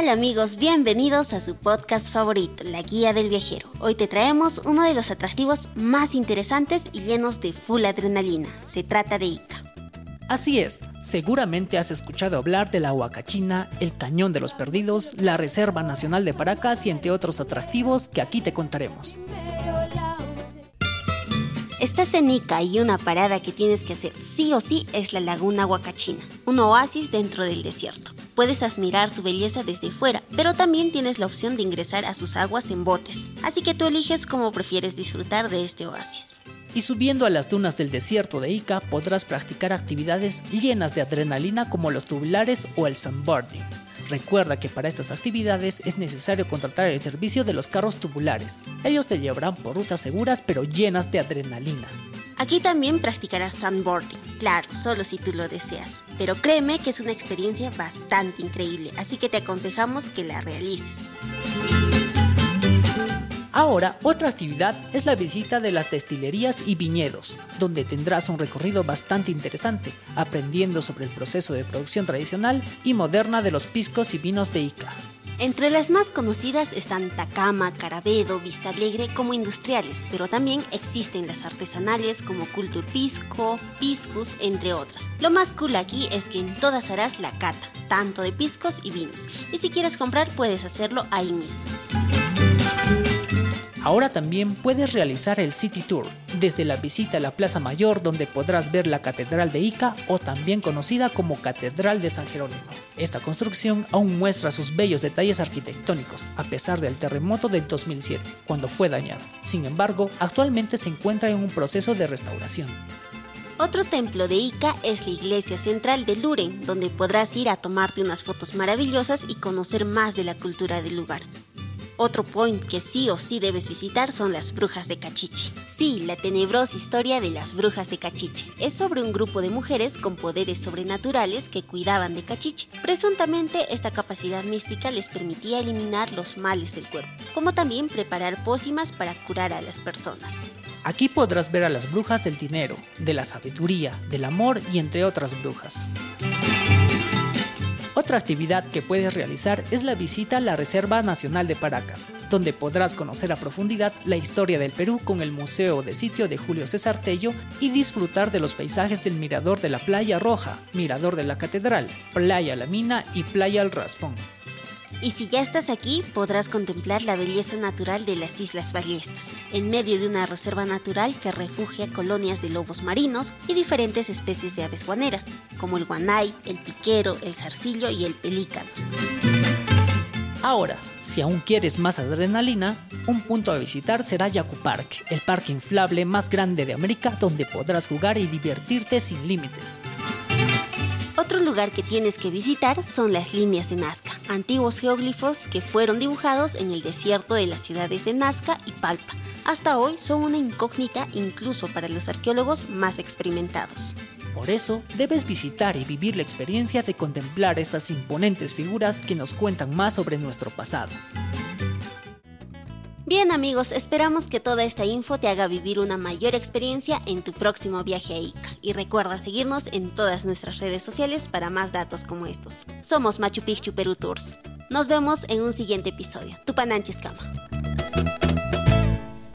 tal amigos? Bienvenidos a su podcast favorito, La Guía del Viajero. Hoy te traemos uno de los atractivos más interesantes y llenos de full adrenalina. Se trata de Ica. Así es, seguramente has escuchado hablar de la Huacachina, el Cañón de los Perdidos, la Reserva Nacional de Paracas y entre otros atractivos que aquí te contaremos. Estás en Ica y una parada que tienes que hacer sí o sí es la Laguna Huacachina, un oasis dentro del desierto. Puedes admirar su belleza desde fuera, pero también tienes la opción de ingresar a sus aguas en botes, así que tú eliges cómo prefieres disfrutar de este oasis. Y subiendo a las dunas del desierto de Ica podrás practicar actividades llenas de adrenalina como los tubulares o el sandboarding. Recuerda que para estas actividades es necesario contratar el servicio de los carros tubulares. Ellos te llevarán por rutas seguras pero llenas de adrenalina. Aquí también practicarás sandboarding, claro, solo si tú lo deseas. Pero créeme que es una experiencia bastante increíble, así que te aconsejamos que la realices. Ahora, otra actividad es la visita de las destilerías y viñedos, donde tendrás un recorrido bastante interesante, aprendiendo sobre el proceso de producción tradicional y moderna de los piscos y vinos de Ica. Entre las más conocidas están Tacama, Carabedo, Vista Alegre como industriales, pero también existen las artesanales como Cultur Pisco, Piscus, entre otras. Lo más cool aquí es que en todas harás la cata, tanto de piscos y vinos, y si quieres comprar puedes hacerlo ahí mismo. Ahora también puedes realizar el City Tour, desde la visita a la Plaza Mayor donde podrás ver la Catedral de Ica o también conocida como Catedral de San Jerónimo. Esta construcción aún muestra sus bellos detalles arquitectónicos, a pesar del terremoto del 2007, cuando fue dañado. Sin embargo, actualmente se encuentra en un proceso de restauración. Otro templo de Ica es la iglesia central de Luren, donde podrás ir a tomarte unas fotos maravillosas y conocer más de la cultura del lugar. Otro point que sí o sí debes visitar son las brujas de Cachiche. Sí, la tenebrosa historia de las brujas de Cachiche. Es sobre un grupo de mujeres con poderes sobrenaturales que cuidaban de Cachiche. Presuntamente esta capacidad mística les permitía eliminar los males del cuerpo, como también preparar pócimas para curar a las personas. Aquí podrás ver a las brujas del dinero, de la sabiduría, del amor y entre otras brujas. Otra actividad que puedes realizar es la visita a la Reserva Nacional de Paracas, donde podrás conocer a profundidad la historia del Perú con el Museo de Sitio de Julio César Tello y disfrutar de los paisajes del Mirador de la Playa Roja, Mirador de la Catedral, Playa La Mina y Playa El Raspón. Y si ya estás aquí, podrás contemplar la belleza natural de las Islas Ballestas, en medio de una reserva natural que refugia colonias de lobos marinos y diferentes especies de aves guaneras, como el guanay, el piquero, el zarcillo y el pelícano. Ahora, si aún quieres más adrenalina, un punto a visitar será Yaku Park, el parque inflable más grande de América donde podrás jugar y divertirte sin límites. Lugar que tienes que visitar son las líneas de Nazca, antiguos geóglifos que fueron dibujados en el desierto de las ciudades de Nazca y Palpa. Hasta hoy son una incógnita incluso para los arqueólogos más experimentados. Por eso, debes visitar y vivir la experiencia de contemplar estas imponentes figuras que nos cuentan más sobre nuestro pasado. Bien amigos, esperamos que toda esta info te haga vivir una mayor experiencia en tu próximo viaje a Ica. Y recuerda seguirnos en todas nuestras redes sociales para más datos como estos. Somos Machu Picchu Perú Tours. Nos vemos en un siguiente episodio. Tupananchis Kama.